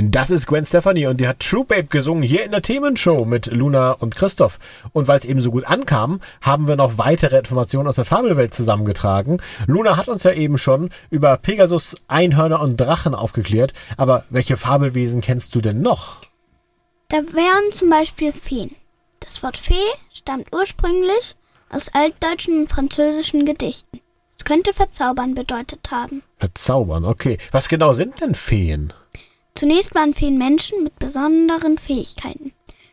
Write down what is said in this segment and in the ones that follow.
Das ist Gwen Stefani und die hat True Babe gesungen hier in der Themenshow mit Luna und Christoph. Und weil es eben so gut ankam, haben wir noch weitere Informationen aus der Fabelwelt zusammengetragen. Luna hat uns ja eben schon über Pegasus, Einhörner und Drachen aufgeklärt. Aber welche Fabelwesen kennst du denn noch? Da wären zum Beispiel Feen. Das Wort Fee stammt ursprünglich aus altdeutschen und französischen Gedichten. Es könnte verzaubern bedeutet haben. Verzaubern, okay. Was genau sind denn Feen? Zunächst waren Feen Menschen mit besonderen Fähigkeiten.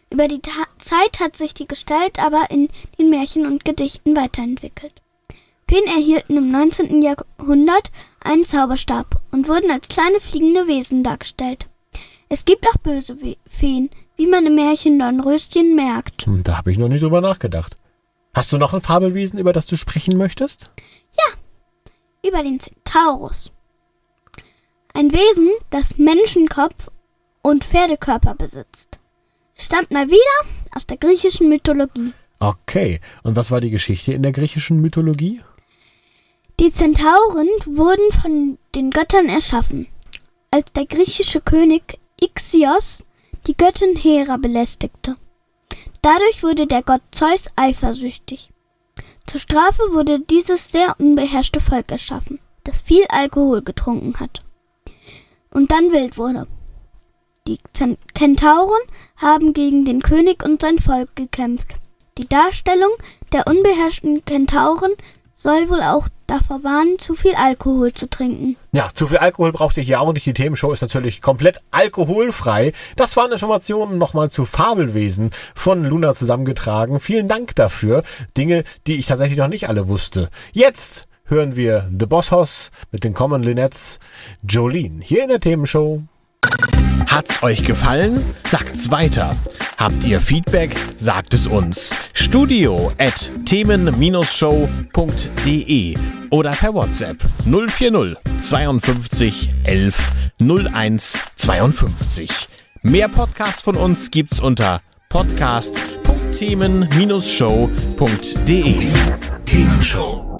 Über die Ta Zeit hat sich die Gestalt aber in den Märchen und Gedichten weiterentwickelt. Feen erhielten im 19. Jahrhundert einen Zauberstab und wurden als kleine fliegende Wesen dargestellt. Es gibt auch böse Feen, wie man im Märchen Dornröschen merkt. Hm, da habe ich noch nicht drüber nachgedacht. Hast du noch ein Fabelwesen, über das du sprechen möchtest? Ja, über den Centaurus. Ein Wesen, das Menschenkopf und Pferdekörper besitzt. Stammt mal wieder aus der griechischen Mythologie. Okay. Und was war die Geschichte in der griechischen Mythologie? Die Zentauren wurden von den Göttern erschaffen, als der griechische König Ixios die Göttin Hera belästigte. Dadurch wurde der Gott Zeus eifersüchtig. Zur Strafe wurde dieses sehr unbeherrschte Volk erschaffen, das viel Alkohol getrunken hat und dann wild wurde. Die Kentauren haben gegen den König und sein Volk gekämpft. Die Darstellung der unbeherrschten Kentauren soll wohl auch davor warnen, zu viel Alkohol zu trinken. Ja, zu viel Alkohol braucht ihr hier auch nicht. Die Themenshow ist natürlich komplett alkoholfrei. Das waren Informationen nochmal zu Fabelwesen von Luna zusammengetragen. Vielen Dank dafür. Dinge, die ich tatsächlich noch nicht alle wusste. Jetzt hören wir The Boss Hoss mit den Common Linettes Jolene hier in der Themenshow. Hat's euch gefallen? Sagt's weiter. Habt ihr Feedback? Sagt es uns. Studio at themen-show.de oder per WhatsApp 040 52 11 01 52. Mehr Podcasts von uns gibt's unter podcast.themen-show.de. Themenshow.